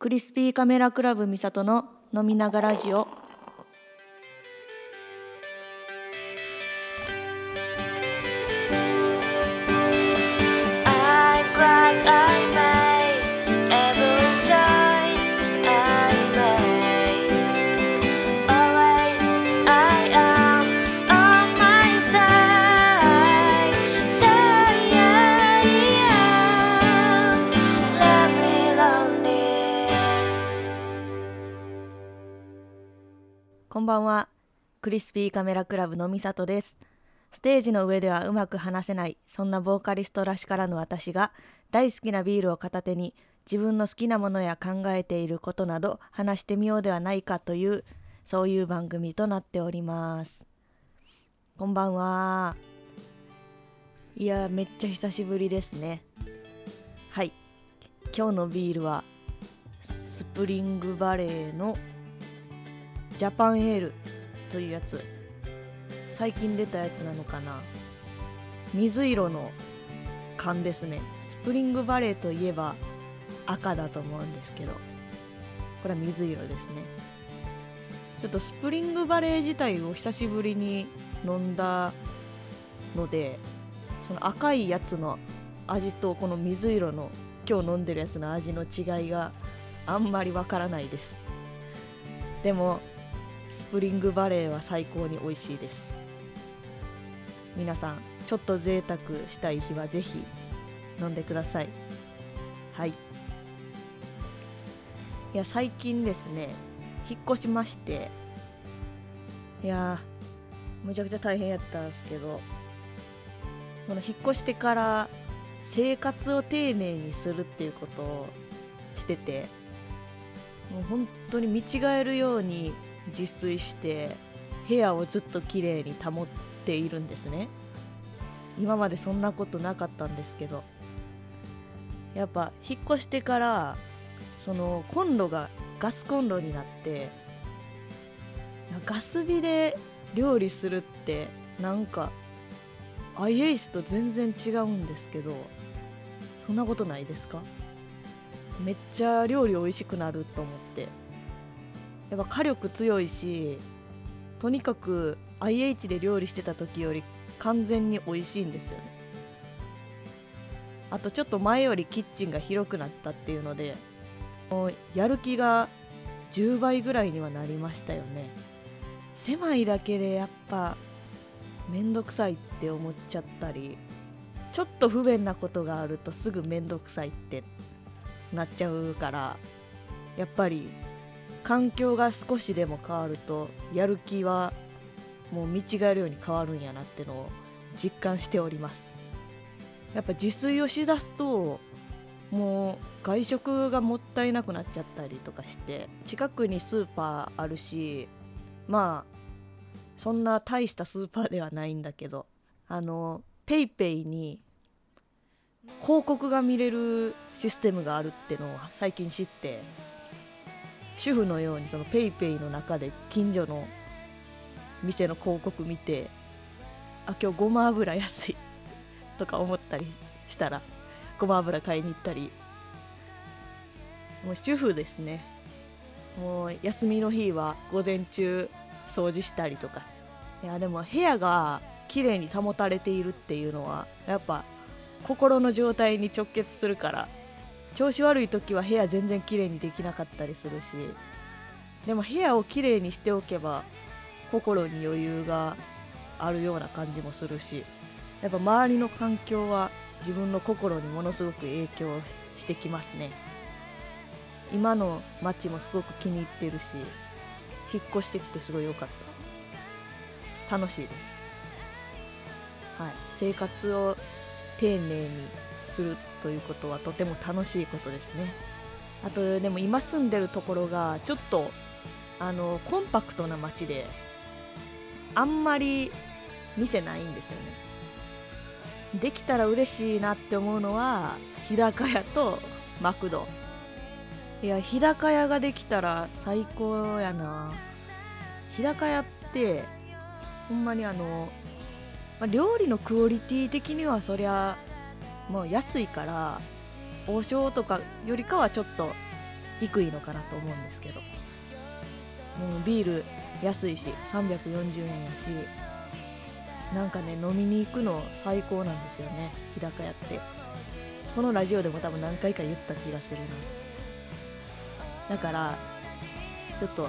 クリスピーカメラクラブミサトの飲みながラジオ。こんばんは。クリスピーカメラクラブのみさとです。ステージの上ではうまく話せないそんなボーカリストらしからぬ私が大好きなビールを片手に自分の好きなものや考えていることなど話してみようではないかというそういう番組となっております。こんばんは。いやめっちゃ久しぶりですね。はい。今日のビールはスプリングバレーのジャパンエールというやつ。最近出たやつなのかな。水色の缶ですね。スプリングバレーといえば赤だと思うんですけど。これは水色ですね。ちょっとスプリングバレー自体を久しぶりに飲んだのでその赤いやつの味とこの水色の今日飲んでるやつの味の違いがあんまりわからないです。でもスプリングバレーは最高に美味しいです。皆さんちょっと贅沢したい日はぜひ飲んでください。はい。いや最近ですね引っ越しましていやむちゃくちゃ大変やったんですけどこの引っ越してから生活を丁寧にするっていうことをしててもう本当に見違えるように自炊して部屋をずっと綺麗に保っているんですね。今までそんなことなかったんですけど。やっぱ引っ越してからそのコンロがガスコンロになってガス火で料理するってなんか IH と全然違うんですけどそんなことないですか？めっちゃ料理美味しくなると思って。やっぱ火力強いしとにかく IH で料理してた時より完全に美味しいんですよね。あとちょっと前よりキッチンが広くなったっていうのでもうやる気が10倍ぐらいにはなりましたよね。狭いだけでやっぱめんどくさいって思っちゃったりちょっと不便なことがあるとすぐめんどくさいってなっちゃうからやっぱり環境が少しでも変わるとやる気はもう見違えるように変わるんやなってのを実感しております。やっぱ自炊をしだすともう外食がもったいなくなっちゃったりとかして近くにスーパーあるしまあそんな大したスーパーではないんだけどあの PayPay に広告が見れるシステムがあるってのを最近知って主婦のようにその PayPay の中で近所の店の広告見てあ今日ごま油安い とか思ったりしたらごま油買いに行ったり。もう主婦ですね。もう休みの日は午前中掃除したりとか。いやでも部屋が綺麗に保たれているっていうのはやっぱ心の状態に直結するから調子悪い時は部屋全然綺麗にできなかったりするしでも部屋を綺麗にしておけば心に余裕があるような感じもするしやっぱ周りの環境は自分の心にものすごく影響してきますね。今の街もすごく気に入ってるし引っ越してきてすごい良かった。楽しいです。はい。生活を丁寧にするということはとても楽しいことですね。あとでも今住んでるところがちょっとあのコンパクトな街であんまり店ないんですよね。できたら嬉しいなって思うのは日高屋とマクド。いや日高屋ができたら最高やな。日高屋ってほんまにあの、ま、料理のクオリティ的にはそりゃもう安いから王将とかよりかはちょっと低いのかなと思うんですけど。もうビール安いし340円やしなんかね飲みに行くの最高なんですよね日高屋って。このラジオでも多分何回か言った気がするな。だからちょっと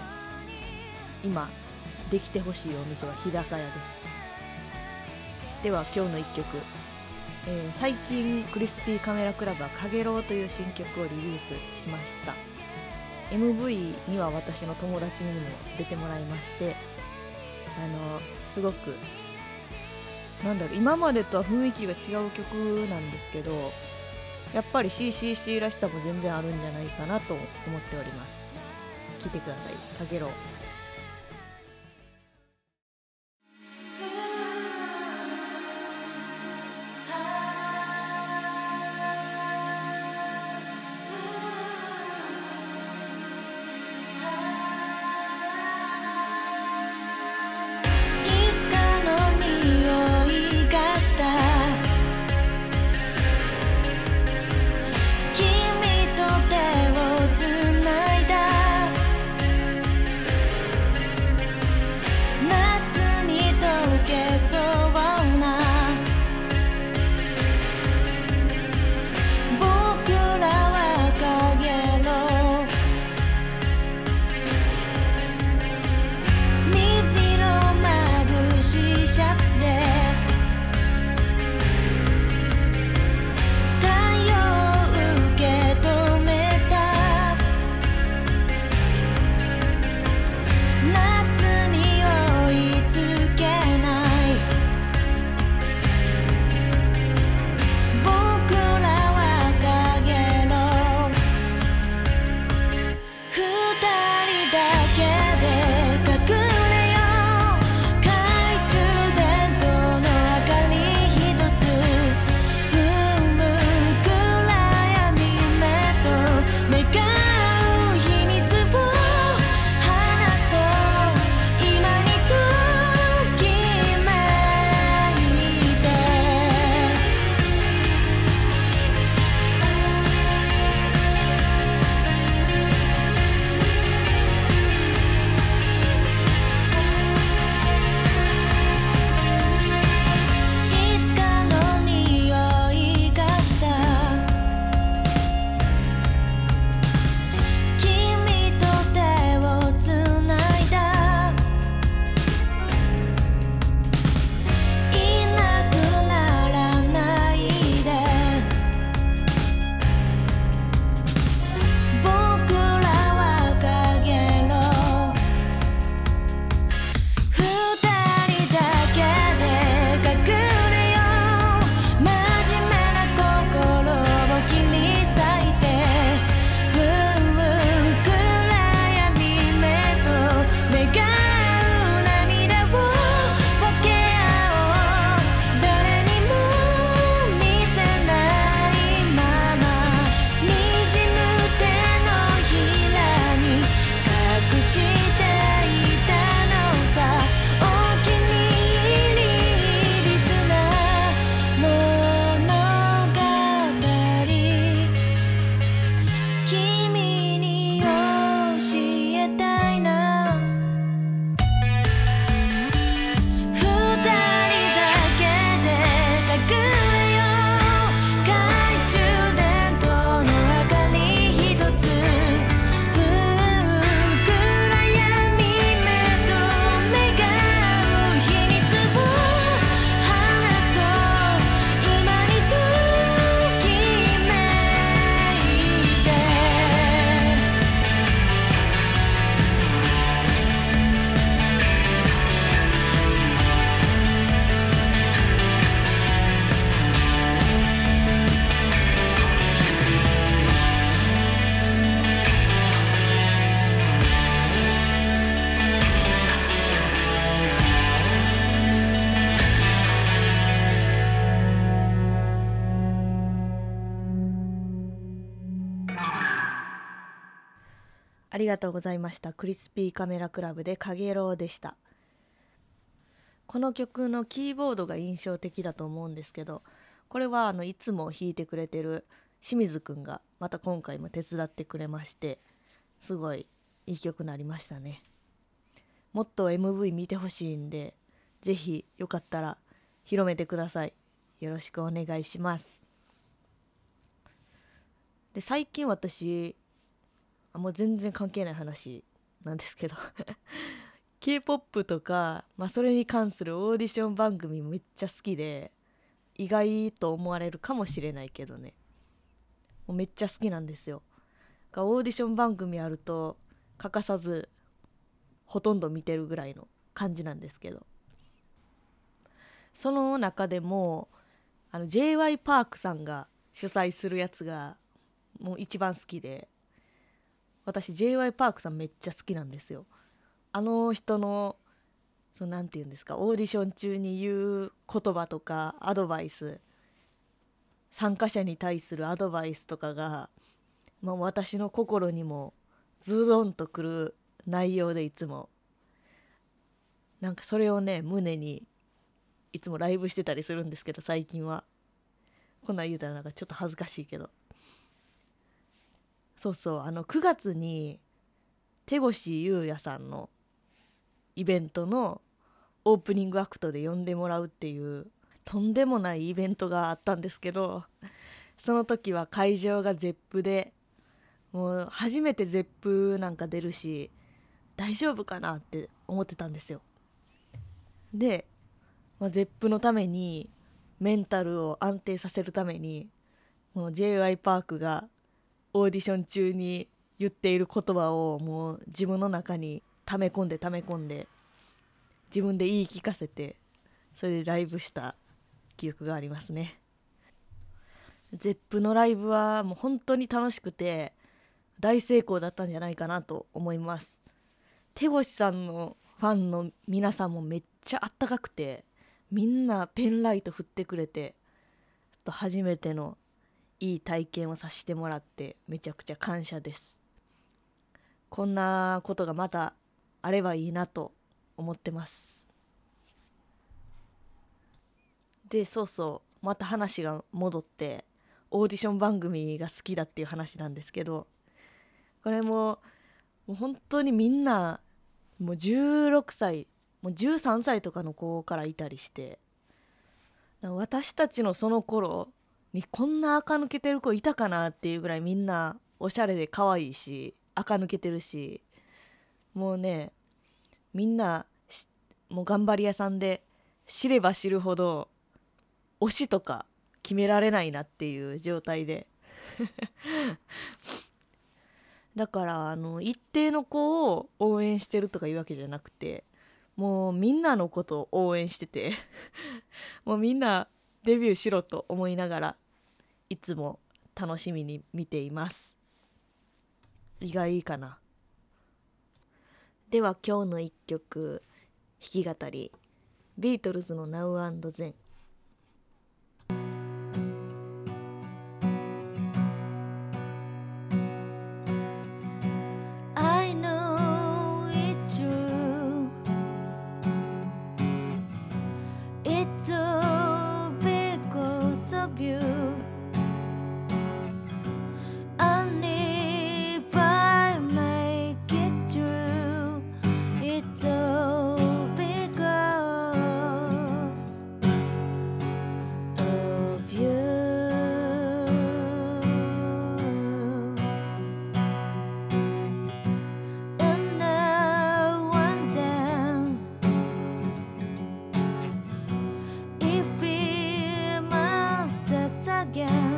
今できてほしいお店は日高屋です。では今日の1曲、えー、最近クリスピーカメラクラブは「かげろう」という新曲をリリースしました。MV には私の友達にも出てもらいましてあのすごくなんだろう今までとは雰囲気が違う曲なんですけどやっぱり CCC らしさも全然あるんじゃないかなと思っております。聴いてください「かげろう」ありがとうございました。クリスピーカメラクラブでかげろうでした。この曲のキーボードが印象的だと思うんですけどこれはあのいつも弾いてくれてる清水くんがまた今回も手伝ってくれましてすごいいい曲になりましたね。もっと MV 見てほしいんで是非よかったら広めてください。よろしくお願いします。で最近私あもう全然関係ない話なんですけど。K-POP とか、まあ、それに関するオーディション番組めっちゃ好きで意外と思われるかもしれないけどね。もうめっちゃ好きなんですよ。がオーディション番組あると欠かさずほとんど見てるぐらいの感じなんですけど。その中でもあの j y パークさんが主催するやつがもう一番好きで。私 j y パークさんめっちゃ好きなんですよ。あの人のそのなんて言うんですかオーディション中に言う言葉とかアドバイス参加者に対するアドバイスとかが、まあ、私の心にもズドンとくる内容でいつも。なんかそれをね胸にいつもライブしてたりするんですけど最近は。こんなん言うたらなんかちょっと恥ずかしいけど。そうそうあの9月に手越優也さんのイベントのオープニングアクトで呼んでもらうっていうとんでもないイベントがあったんですけどその時は会場が ZEP でもう初めて ZEP なんか出るし大丈夫かなって思ってたんですよ。で、まあ、ZEP のためにメンタルを安定させるためにもう j y パークがオーディション中に言っている言葉をもう自分の中に溜め込んで溜め込んで自分で言い聞かせてそれでライブした記憶がありますね。ZEP のライブはもう本当に楽しくて大成功だったんじゃないかなと思います。手越さんのファンの皆さんもめっちゃあったかくてみんなペンライト振ってくれてちょっと初めてのいい体験をさせてもらってめちゃくちゃ感謝です。こんなことがまたあればいいなと思ってます。でそうそうまた話が戻ってオーディション番組が好きだっていう話なんですけどこれももう本当にみんなもう16歳もう13歳とかの子からいたりして私たちのその頃にこんな垢抜けてる子いたかなっていうぐらいみんなおしゃれで可愛いし垢抜けてるしもうねみんなもう頑張り屋さんで知れば知るほど推しとか決められないなっていう状態で。だからあの一定の子を応援してるとかいうわけじゃなくてもうみんなのことを応援してて もうみんなデビューしろと思いながらいつも楽しみに見ています。意外かな。では今日の一曲弾き語り。ビートルズの Now and Then again.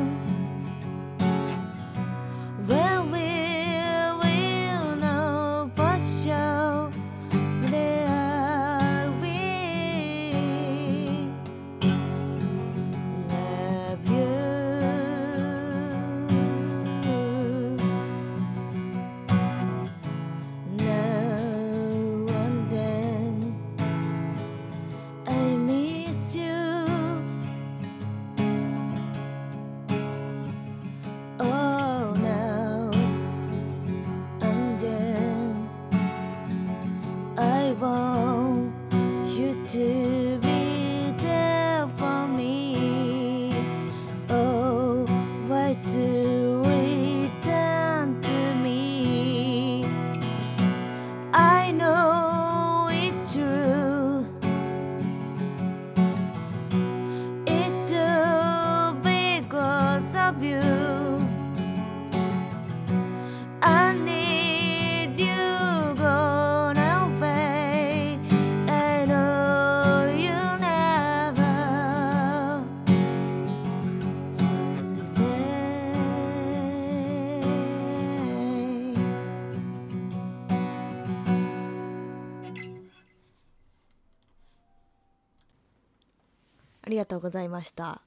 りがとうございました。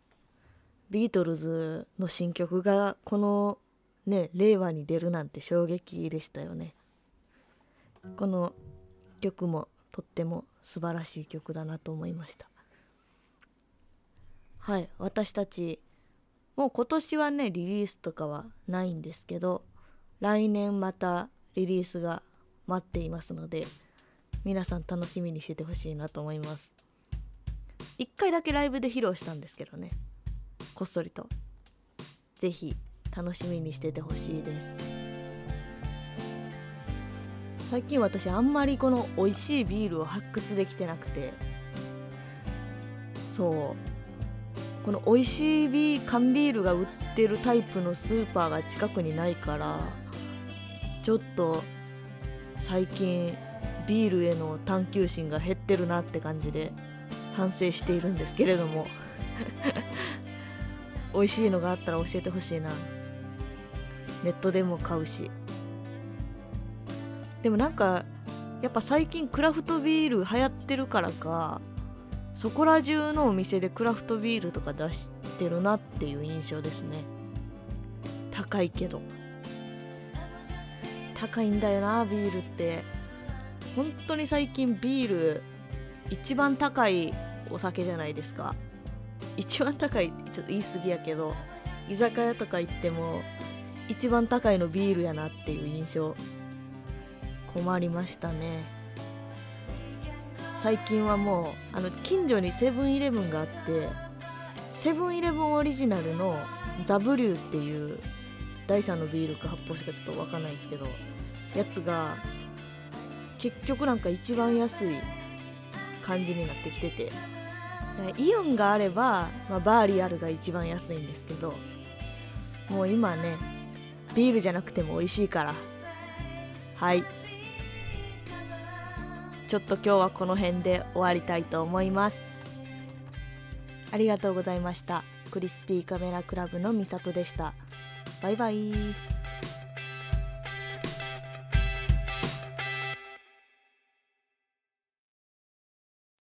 ビートルズの新曲がこのね令和に出るなんて衝撃でしたよね。この曲もとっても素晴らしい曲だなと思いました。はい私たちもう今年はねリリースとかはないんですけど来年またリリースが待っていますので皆さん楽しみにしててほしいなと思います。一回だけライブで披露したんですけどね。こっそりと。是非楽しみにしててほしいです。最近私あんまりこの美味しいビールを発掘できてなくて。そう。この美味しいビー缶ビールが売ってるタイプのスーパーが近くにないからちょっと最近ビールへの探求心が減ってるなって感じで。反省しているんですけれども。美味しいのがあったら教えてほしいな。ネットでも買うし。でもなんかやっぱ最近クラフトビール流行ってるからかそこら中のお店でクラフトビールとか出してるなっていう印象ですね。高いけど。高いんだよなビールって。本当に最近ビール一番高いお酒じゃないですか。一番高いちょっと言い過ぎやけど居酒屋とか行っても一番高いのビールやなっていう印象。困りましたね。最近はもうあの近所にセブンイレブンがあってセブンイレブンオリジナルのザブリューっていう第3のビールか発泡酒かちょっと分かんないんですけどやつが結局なんか一番安い感じになってきてて。イオンがあれば、まあ、バーリアルが一番安いんですけどもう今ねビールじゃなくても美味しいから。はい。ちょっと今日はこの辺で終わりたいと思います。ありがとうございました。クリスピーカメラクラブのみさとでした。バイバイ。